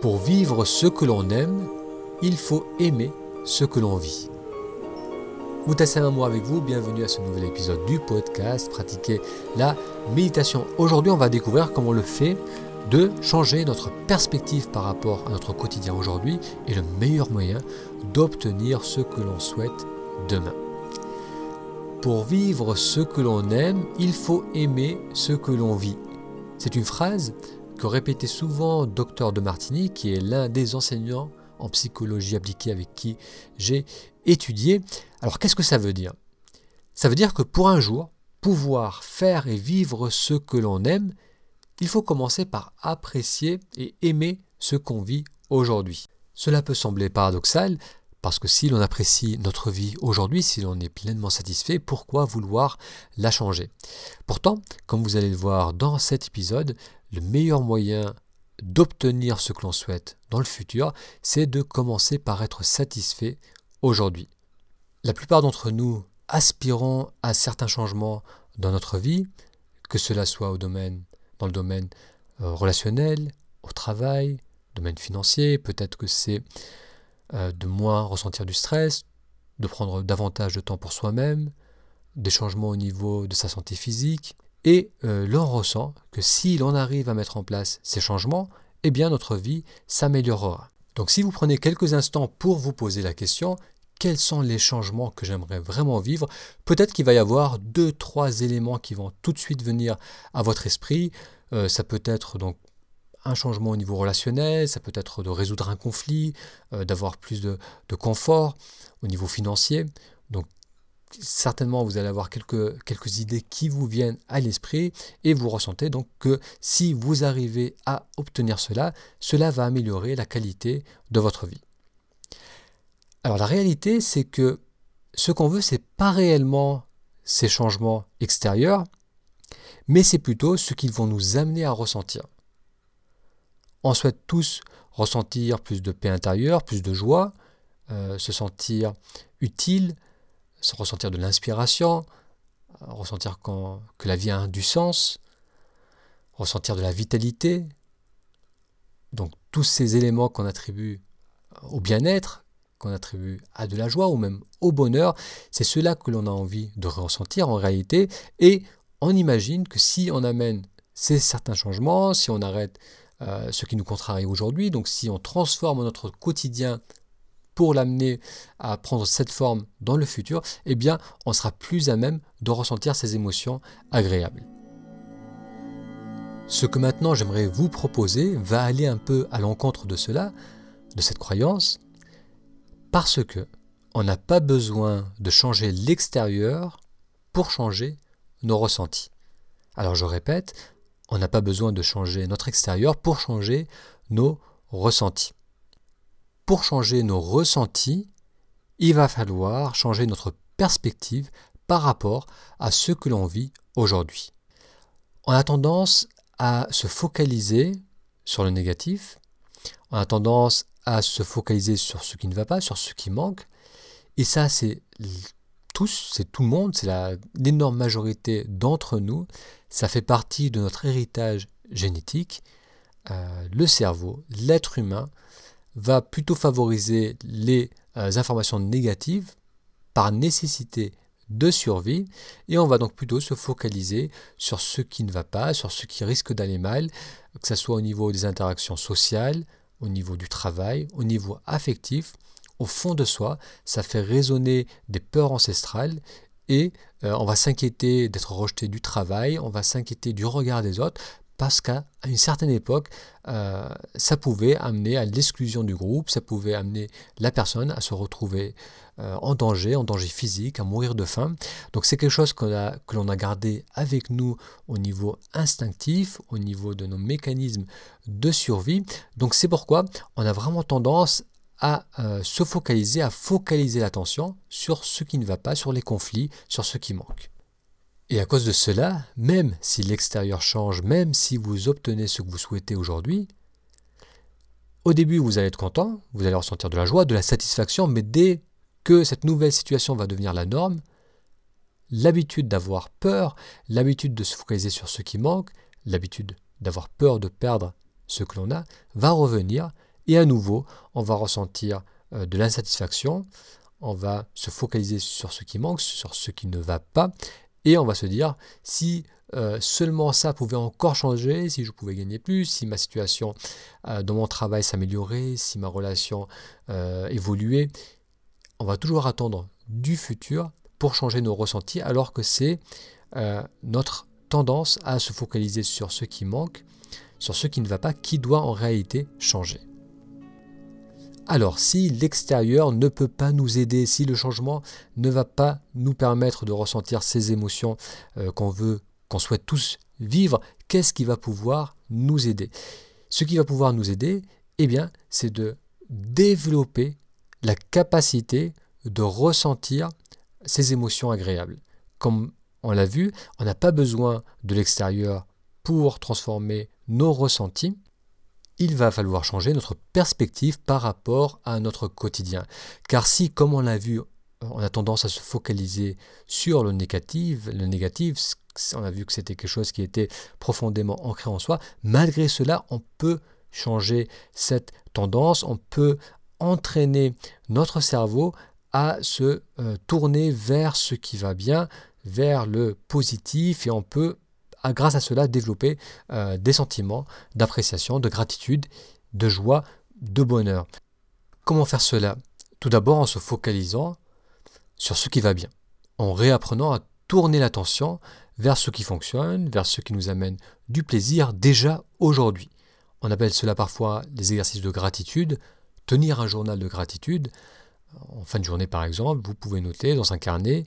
Pour vivre ce que l'on aime, il faut aimer ce que l'on vit. Moutassem moi avec vous, bienvenue à ce nouvel épisode du podcast Pratiquer la méditation. Aujourd'hui, on va découvrir comment le fait de changer notre perspective par rapport à notre quotidien aujourd'hui est le meilleur moyen d'obtenir ce que l'on souhaite demain. Pour vivre ce que l'on aime, il faut aimer ce que l'on vit. C'est une phrase que répétait souvent Docteur de Martini, qui est l'un des enseignants en psychologie appliquée avec qui j'ai étudié. Alors qu'est-ce que ça veut dire? Ça veut dire que pour un jour, pouvoir faire et vivre ce que l'on aime, il faut commencer par apprécier et aimer ce qu'on vit aujourd'hui. Cela peut sembler paradoxal, parce que si l'on apprécie notre vie aujourd'hui, si l'on est pleinement satisfait, pourquoi vouloir la changer? Pourtant, comme vous allez le voir dans cet épisode, le meilleur moyen d'obtenir ce que l'on souhaite dans le futur, c'est de commencer par être satisfait aujourd'hui. La plupart d'entre nous aspirons à certains changements dans notre vie, que cela soit au domaine, dans le domaine euh, relationnel, au travail, domaine financier, peut-être que c'est euh, de moins ressentir du stress, de prendre davantage de temps pour soi-même, des changements au niveau de sa santé physique, et euh, l'on ressent que si l'on arrive à mettre en place ces changements, eh bien notre vie s'améliorera. Donc si vous prenez quelques instants pour vous poser la question, quels sont les changements que j'aimerais vraiment vivre Peut-être qu'il va y avoir deux, trois éléments qui vont tout de suite venir à votre esprit. Euh, ça peut être donc un changement au niveau relationnel, ça peut être de résoudre un conflit, euh, d'avoir plus de, confort au niveau financier. Certainement vous allez avoir quelques, idées qui vous viennent à l'esprit et vous ressentez donc que si vous arrivez à obtenir cela, cela va améliorer la qualité de votre vie. Alors la réalité c'est que ce qu'on veut c'est pas réellement ces changements extérieurs, mais c'est plutôt ce qu'ils vont nous amener à ressentir. On souhaite tous ressentir plus de paix intérieure, plus de joie, euh, se sentir utile, ressentir de l'inspiration, ressentir que la vie a du sens, ressentir de la vitalité. Donc tous ces éléments qu'on attribue au bien-être, qu'on attribue à de la joie ou même au bonheur, c'est cela que l'on a envie de ressentir en réalité. Et on imagine que si on amène ces certains changements, si on arrête euh, ce qui nous contrarie aujourd'hui, donc si on transforme notre quotidien pour l'amener à prendre cette forme dans le futur, eh bien, on sera plus à même de ressentir ces émotions agréables. Ce que maintenant j'aimerais vous proposer va aller un peu à l'encontre de cela, de cette croyance, parce que on n'a pas besoin de changer l'extérieur pour changer nos ressentis. Alors je répète, on n'a pas besoin de changer notre extérieur pour changer nos ressentis pour changer nos ressentis, il va falloir changer notre perspective par rapport à ce que l'on vit aujourd'hui. On a tendance à se focaliser sur le négatif, on a tendance à se focaliser sur ce qui ne va pas, sur ce qui manque, et ça c'est tous, c'est tout le monde, c'est l'énorme majorité d'entre nous, ça fait partie de notre héritage génétique, euh, le cerveau, l'être humain va plutôt favoriser les euh, informations négatives par nécessité de survie et on va donc plutôt se focaliser sur ce qui ne va pas, sur ce qui risque d'aller mal, que ce soit au niveau des interactions sociales, au niveau du travail, au niveau affectif. Au fond de soi, ça fait résonner des peurs ancestrales et euh, on va s'inquiéter d'être rejeté du travail, on va s'inquiéter du regard des autres parce qu'à une certaine époque, euh, ça pouvait amener à l'exclusion du groupe, ça pouvait amener la personne à se retrouver euh, en danger, en danger physique, à mourir de faim. Donc c'est quelque chose que l'on a gardé avec nous au niveau instinctif, au niveau de nos mécanismes de survie. Donc c'est pourquoi on a vraiment tendance à euh, se focaliser, à focaliser l'attention sur ce qui ne va pas, sur les conflits, sur ce qui manque. Et à cause de cela, même si l'extérieur change, même si vous obtenez ce que vous souhaitez aujourd'hui, au début vous allez être content, vous allez ressentir de la joie, de la satisfaction, mais dès que cette nouvelle situation va devenir la norme, l'habitude d'avoir peur, l'habitude de se focaliser sur ce qui manque, l'habitude d'avoir peur de perdre ce que l'on a, va revenir Et à nouveau, on va ressentir euh, de l'insatisfaction, on va se focaliser sur ce qui manque, sur ce qui ne va pas, et on va se dire, si euh, seulement ça pouvait encore changer, si je pouvais gagner plus, si ma situation euh, dans mon travail s'améliorait, si ma relation évoluait, on va toujours attendre du futur pour changer nos ressentis, alors que c'est notre tendance à se focaliser sur ce qui manque, sur ce qui ne va pas, qui doit en réalité changer. Alors, si l'extérieur ne peut pas nous aider, si le changement ne va pas nous permettre de ressentir ces émotions euh, qu'on veut, qu'on souhaite tous vivre, qu'est-ce qui va pouvoir nous aider? Ce qui va pouvoir nous aider, eh bien, c'est de développer la capacité de ressentir ces émotions agréables. Comme on l'a vu, on n'a pas besoin de l'extérieur pour transformer nos ressentis. Il va falloir changer notre perspective par rapport à notre quotidien. Car si, comme on l'a vu, on a tendance à se focaliser sur le négatif, le négatif, on a vu que c'était quelque chose qui était profondément ancré en soi, malgré cela, on peut changer cette tendance, on peut entraîner notre cerveau à se euh, tourner vers ce qui va bien, vers le positif et on peut, grâce à cela, développer euh, des sentiments d'appréciation, de gratitude, de joie, de bonheur. Comment faire cela? Tout d'abord en se focalisant sur ce qui va bien, en réapprenant à tourner l'attention vers ce qui fonctionne, vers ce qui nous amène du plaisir déjà aujourd'hui. On appelle cela parfois des exercices de gratitude, tenir un journal de gratitude. En fin de journée par exemple, vous pouvez noter dans un carnet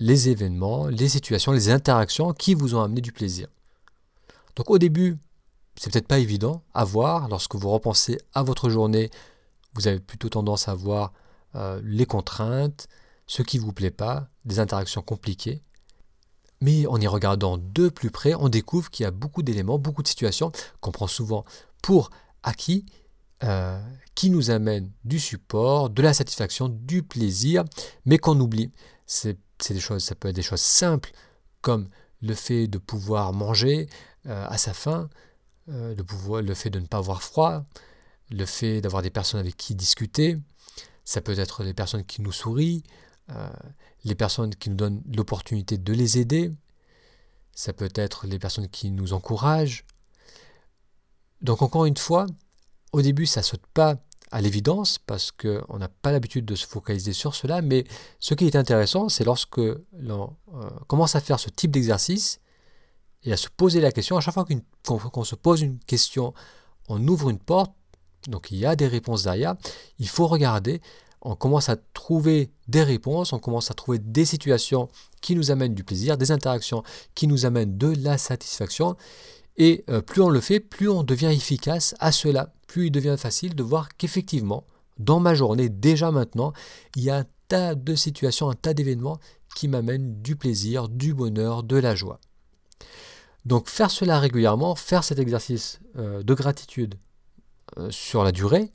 les événements, les situations, les interactions qui vous ont amené du plaisir. Donc au début, c'est peut-être pas évident à voir. Lorsque vous repensez à votre journée, vous avez plutôt tendance à voir euh, les contraintes, ce qui ne vous plaît pas, des interactions compliquées. Mais en y regardant de plus près, on découvre qu'il y a beaucoup d'éléments, beaucoup de situations qu'on prend souvent pour acquis, euh, qui nous amènent du support, de la satisfaction, du plaisir, mais qu'on oublie. C'est des choses, ça peut être des choses simples comme le fait de pouvoir manger euh, à sa faim, euh, pouvoir, le fait de ne pas avoir froid, le fait d'avoir des personnes avec qui discuter. Ça peut être les personnes qui nous sourient, euh, les personnes qui nous donnent l'opportunité de les aider. Ça peut être les personnes qui nous encouragent. Donc encore une fois, au début, ça saute pas à l'évidence parce qu'on n'a pas l'habitude de se focaliser sur cela, mais ce qui est intéressant, c'est lorsque l'on euh, commence à faire ce type d'exercice et à se poser la question, à chaque fois qu'on se pose une question, on ouvre une porte, donc il y a des réponses derrière, il faut regarder, on commence à trouver des réponses, on commence à trouver des situations qui nous amènent du plaisir, des interactions qui nous amènent de la satisfaction, et euh, plus on le fait, plus on devient efficace à cela, plus il devient facile de voir qu'effectivement, dans ma journée, déjà maintenant, il y a un tas de situations, un tas d'événements qui m'amènent du plaisir, du bonheur, de la joie. Donc faire cela régulièrement, faire cet exercice euh, de gratitude euh, sur la durée,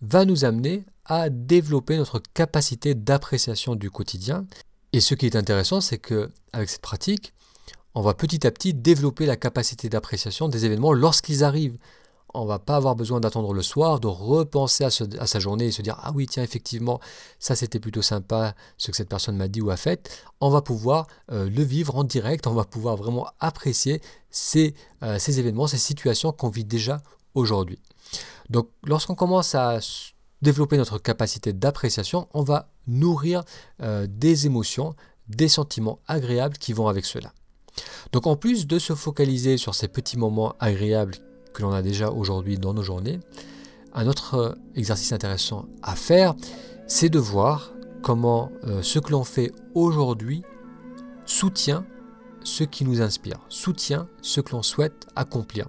va nous amener à développer notre capacité d'appréciation du quotidien. Et ce qui est intéressant, c'est que avec cette pratique, on va petit à petit développer la capacité d'appréciation des événements lorsqu'ils arrivent. On va pas avoir besoin d'attendre le soir, de repenser à, sa journée et se dire ah oui tiens effectivement ça c'était plutôt sympa ce que cette personne m'a dit ou a fait. On va pouvoir euh, le vivre en direct, on va pouvoir vraiment apprécier ces, euh, ces événements, ces situations qu'on vit déjà aujourd'hui. Donc lorsqu'on commence à développer notre capacité d'appréciation, on va nourrir euh, des émotions, des sentiments agréables qui vont avec cela. Donc en plus de se focaliser sur ces petits moments agréables que l'on a déjà aujourd'hui dans nos journées, un autre euh, exercice intéressant à faire, c'est de voir comment euh, ce que l'on fait aujourd'hui soutient ce qui nous inspire, soutient ce que l'on souhaite accomplir.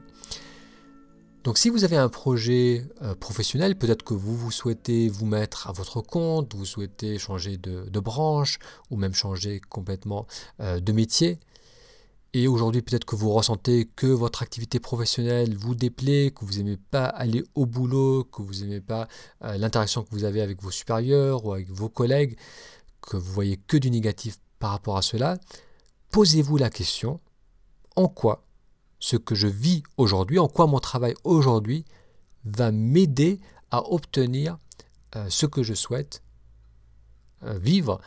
Donc si vous avez un projet euh, professionnel, peut-être que vous, vous souhaitez vous mettre à votre compte, vous souhaitez changer de, branche ou même changer complètement de métier, et aujourd'hui, peut-être que vous ressentez que votre activité professionnelle vous déplaît, que vous n'aimez pas aller au boulot, que vous n'aimez pas euh, l'interaction que vous avez avec vos supérieurs ou avec vos collègues, que vous voyez que du négatif par rapport à cela. Posez-vous la question, en quoi ce que je vis aujourd'hui, en quoi mon travail aujourd'hui va m'aider à obtenir euh, ce que je souhaite euh, vivre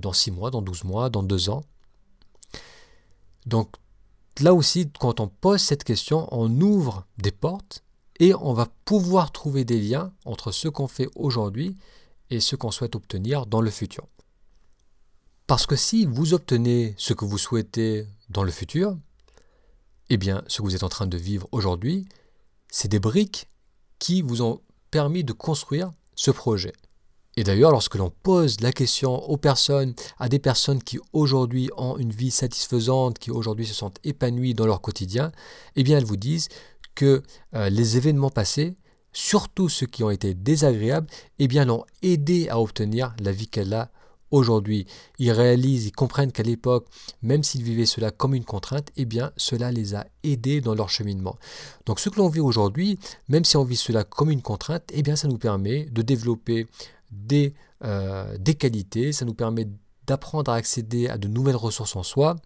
dans 6 mois, dans 12 mois, dans 2 ans? Donc là aussi, quand on pose cette question, on ouvre des portes et on va pouvoir trouver des liens entre ce qu'on fait aujourd'hui et ce qu'on souhaite obtenir dans le futur. Parce que si vous obtenez ce que vous souhaitez dans le futur, eh bien, ce que vous êtes en train de vivre aujourd'hui, c'est des briques qui vous ont permis de construire ce projet. Et d'ailleurs, lorsque l'on pose la question aux personnes, à des personnes qui aujourd'hui ont une vie satisfaisante, qui aujourd'hui se sentent épanouies dans leur quotidien, eh bien, elles vous disent que euh, les événements passés, surtout ceux qui ont été désagréables, eh bien, l'ont aidé à obtenir la vie qu'elle a aujourd'hui. Ils réalisent, ils comprennent qu'à l'époque, même s'ils vivaient cela comme une contrainte, eh bien, cela les a aidés dans leur cheminement. Donc, ce que l'on vit aujourd'hui, même si on vit cela comme une contrainte, eh bien, ça nous permet de développer des, euh, des qualités, ça nous permet d'apprendre à accéder à de nouvelles ressources en soi.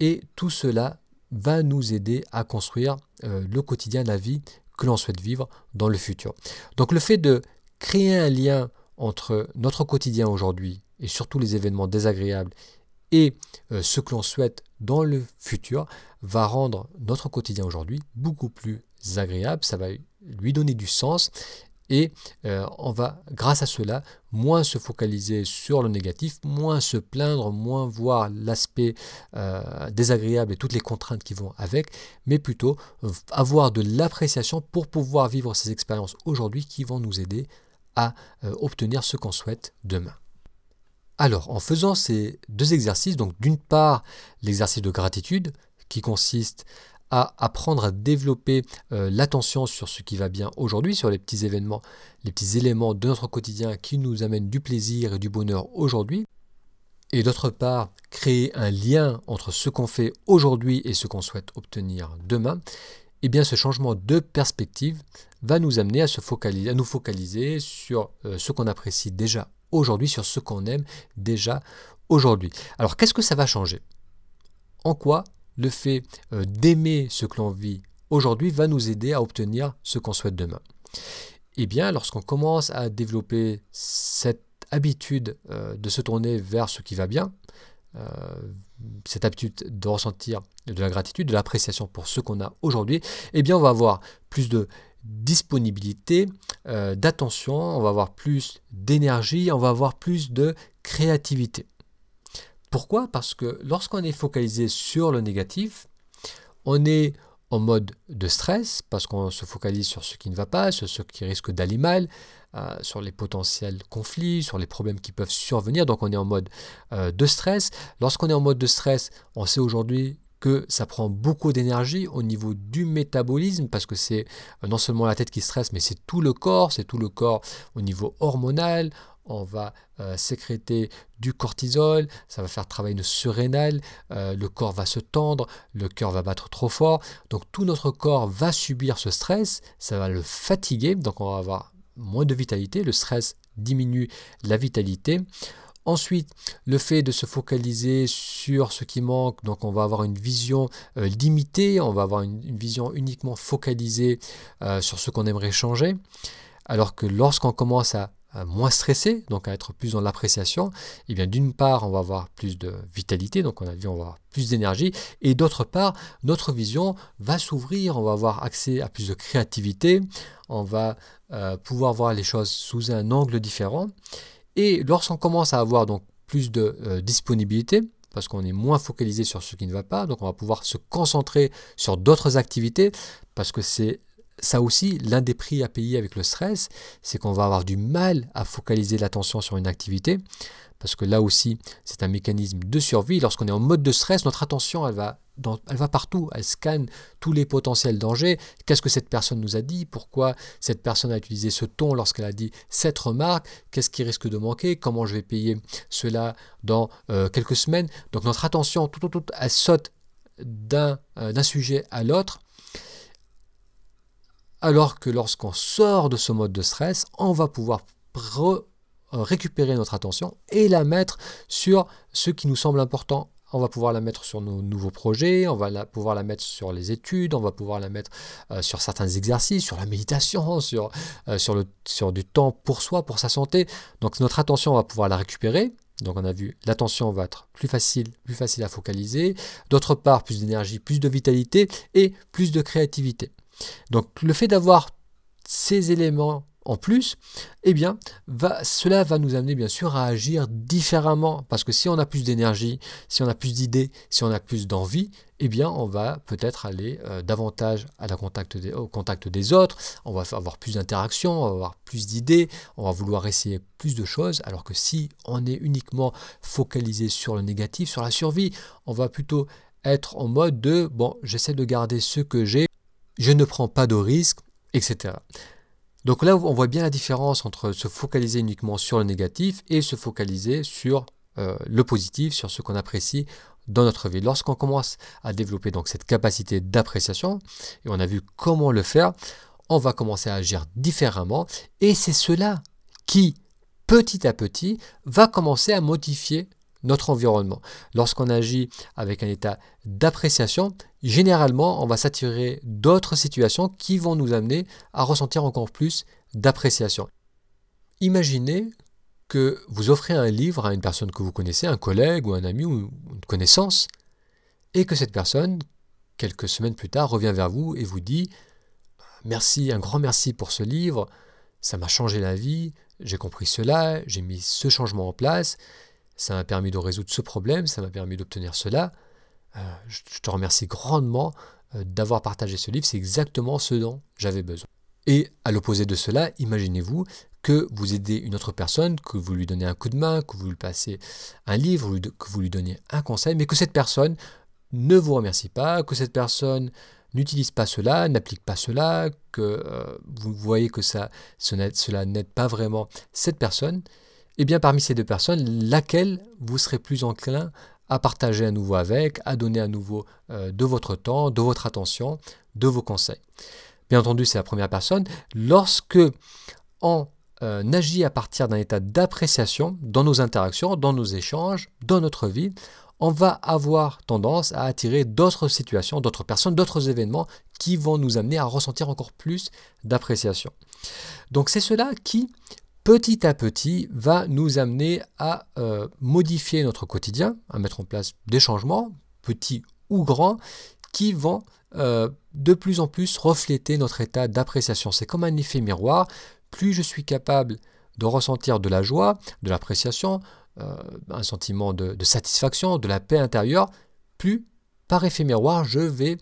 Et tout cela va nous aider à construire euh, le quotidien, la vie que l'on souhaite vivre dans le futur. Donc le fait de créer un lien entre notre quotidien aujourd'hui et surtout les événements désagréables et euh, ce que l'on souhaite dans le futur va rendre notre quotidien aujourd'hui beaucoup plus agréable, ça va lui donner du sens et euh, on va, grâce à cela, moins se focaliser sur le négatif, moins se plaindre, moins voir l'aspect euh, désagréable et toutes les contraintes qui vont avec, mais plutôt avoir de l'appréciation pour pouvoir vivre ces expériences aujourd'hui qui vont nous aider à euh, obtenir ce qu'on souhaite demain. Alors, en faisant ces deux exercices, donc d'une part l'exercice de gratitude, qui consiste à apprendre à développer euh, l'attention sur ce qui va bien aujourd'hui, sur les petits événements, les petits éléments de notre quotidien qui nous amènent du plaisir et du bonheur aujourd'hui. Et d'autre part, créer un lien entre ce qu'on fait aujourd'hui et ce qu'on souhaite obtenir demain. Eh bien, ce changement de perspective va nous amener à, nous focaliser sur euh, ce qu'on apprécie déjà aujourd'hui, sur ce qu'on aime déjà aujourd'hui. Alors, qu'est-ce que ça va changer? En quoi le fait euh, d'aimer ce que l'on vit aujourd'hui va nous aider à obtenir ce qu'on souhaite demain. Eh bien, lorsqu'on commence à développer cette habitude euh, de se tourner vers ce qui va bien, euh, cette habitude de ressentir de la gratitude, de l'appréciation pour ce qu'on a aujourd'hui, eh bien, on va avoir plus de disponibilité, d'attention, on va avoir plus d'énergie, on va avoir plus de créativité. Pourquoi? Parce que lorsqu'on est focalisé sur le négatif, on est en mode de stress, parce qu'on se focalise sur ce qui ne va pas, sur ce qui risque d'aller mal, euh, sur les potentiels conflits, sur les problèmes qui peuvent survenir. Donc on est en mode euh, de stress. Lorsqu'on est en mode de stress, on sait aujourd'hui que ça prend beaucoup d'énergie au niveau du métabolisme, parce que c'est euh, non seulement la tête qui stresse, mais c'est tout le corps, c'est tout le corps au niveau hormonal, on va euh, sécréter du cortisol, ça va faire travailler nos surrénales, euh, le corps va se tendre, le cœur va battre trop fort. Donc tout notre corps va subir ce stress, ça va le fatiguer, donc on va avoir moins de vitalité, le stress diminue la vitalité. Ensuite, le fait de se focaliser sur ce qui manque, donc on va avoir une vision euh, limitée, on va avoir une, vision uniquement focalisée sur ce qu'on aimerait changer. Alors que lorsqu'on commence à moins stressé, donc à être plus dans l'appréciation, et eh bien d'une part, on va avoir plus de vitalité, donc on a vu, on va avoir plus d'énergie, et d'autre part, notre vision va s'ouvrir, on va avoir accès à plus de créativité, on va euh, pouvoir voir les choses sous un angle différent, et lorsqu'on commence à avoir donc plus de euh, disponibilité, parce qu'on est moins focalisé sur ce qui ne va pas, donc on va pouvoir se concentrer sur d'autres activités, parce que c'est ça aussi, l'un des prix à payer avec le stress, c'est qu'on va avoir du mal à focaliser l'attention sur une activité, parce que là aussi, c'est un mécanisme de survie. Lorsqu'on est en mode de stress, notre attention, elle va, partout, elle scanne tous les potentiels dangers. Qu'est-ce que cette personne nous a dit? Pourquoi cette personne a utilisé ce ton lorsqu'elle a dit cette remarque? Qu'est-ce qui risque de manquer? Comment je vais payer cela dans euh, quelques semaines? Donc notre attention, tout, tout, tout, elle saute d'un euh, sujet à l'autre alors que lorsqu'on sort de ce mode de stress, on va pouvoir récupérer notre attention et la mettre sur ce qui nous semble important on va pouvoir la mettre sur nos nouveaux projets, on va pouvoir la mettre sur les études, on va pouvoir la mettre euh, sur certains exercices, sur la méditation, sur, euh, sur du temps pour soi, pour sa santé. Donc notre attention, on va pouvoir la récupérer. Donc on a vu, l'attention va être plus facile, plus facile à focaliser. D'autre part, plus d'énergie, plus de vitalité et plus de créativité. Donc le fait d'avoir ces éléments en plus, eh bien, cela va nous amener bien sûr à agir différemment. Parce que si on a plus d'énergie, si on a plus d'idées, si on a plus d'envie, eh bien, on va peut-être aller euh, davantage au contact des autres, on va avoir plus d'interactions, on va avoir plus d'idées, on va vouloir essayer plus de choses. Alors que si on est uniquement focalisé sur le négatif, sur la survie, on va plutôt être en mode de bon, j'essaie de garder ce que j'ai, je ne prends pas de risques, etc. Donc là, on voit bien la différence entre se focaliser uniquement sur le négatif et se focaliser sur euh, le positif, sur ce qu'on apprécie dans notre vie. Lorsqu'on commence à développer cette capacité d'appréciation, et on a vu comment le faire, on va commencer à agir différemment, et c'est cela qui, petit à petit, va commencer à modifier notre environnement. Lorsqu'on agit avec un état d'appréciation, généralement, on va s'attirer d'autres situations qui vont nous amener à ressentir encore plus d'appréciation. Imaginez que vous offrez un livre à une personne que vous connaissez, un collègue ou un ami ou une connaissance, et que cette personne, quelques semaines plus tard, revient vers vous et vous dit Merci, un grand merci pour ce livre, ça m'a changé la vie, j'ai compris cela, j'ai mis ce changement en place, ça m'a permis de résoudre ce problème, ça m'a permis d'obtenir cela. Euh, je te remercie grandement euh, d'avoir partagé ce livre, c'est exactement ce dont j'avais besoin. Et à l'opposé de cela, imaginez-vous que vous aidez une autre personne, que vous lui donnez un coup de main, que vous lui passez un livre, que vous lui donnez un conseil, mais que cette personne ne vous remercie pas, que cette personne n'utilise pas cela, n'applique pas cela, que euh, vous voyez que ça, cela n'aide pas vraiment cette personne, eh bien parmi ces deux personnes, laquelle vous serez plus enclin à partager à nouveau avec, à donner à nouveau euh, de votre temps, de votre attention, de vos conseils? Bien entendu, c'est la première personne. Lorsque on euh, agit à partir d'un état d'appréciation dans nos interactions, dans nos échanges, dans notre vie, on va avoir tendance à attirer d'autres situations, d'autres personnes, d'autres événements qui vont nous amener à ressentir encore plus d'appréciation. Donc c'est cela qui petit à petit va nous amener à euh, modifier notre quotidien, à mettre en place des changements, petits ou grands, qui vont euh, de plus en plus refléter notre état d'appréciation. C'est comme un effet miroir. Plus je suis capable de ressentir de la joie, de l'appréciation, euh, un sentiment de, satisfaction, de la paix intérieure, plus par effet miroir, je vais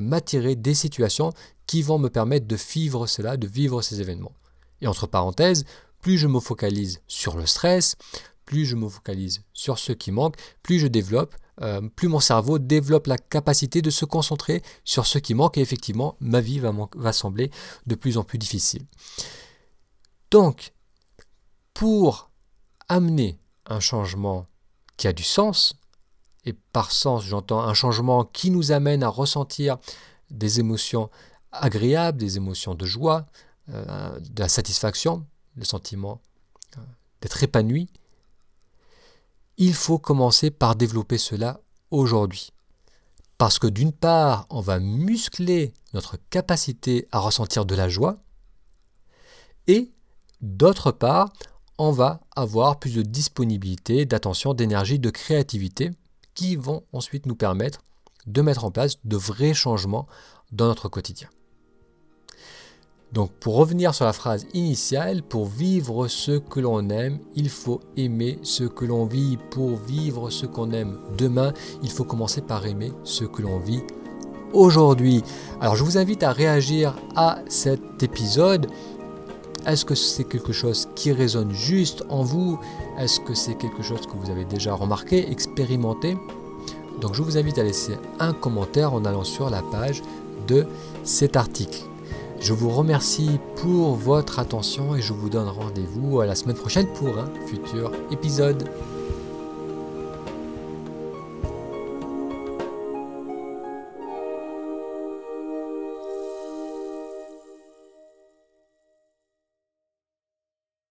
m'attirer des situations qui vont me permettre de vivre cela, de vivre ces événements. Et entre parenthèses, plus je me focalise sur le stress, plus je me focalise sur ce qui manque, plus je développe, euh, plus mon cerveau développe la capacité de se concentrer sur ce qui manque et effectivement ma vie va, sembler de plus en plus difficile. Donc, pour amener un changement qui a du sens, et par sens j'entends un changement qui nous amène à ressentir des émotions agréables, des émotions de joie, euh, de la satisfaction, le sentiment euh, d'être épanoui, il faut commencer par développer cela aujourd'hui. Parce que d'une part, on va muscler notre capacité à ressentir de la joie, et d'autre part, on va avoir plus de disponibilité, d'attention, d'énergie, de créativité, qui vont ensuite nous permettre de mettre en place de vrais changements dans notre quotidien. Donc pour revenir sur la phrase initiale, pour vivre ce que l'on aime, il faut aimer ce que l'on vit. Pour vivre ce qu'on aime demain, il faut commencer par aimer ce que l'on vit aujourd'hui. Alors je vous invite à réagir à cet épisode. Est-ce que c'est quelque chose qui résonne juste en vous? Est-ce que c'est quelque chose que vous avez déjà remarqué, expérimenté? Donc je vous invite à laisser un commentaire en allant sur la page de cet article. Je vous remercie pour votre attention et je vous donne rendez-vous à la semaine prochaine pour un futur épisode.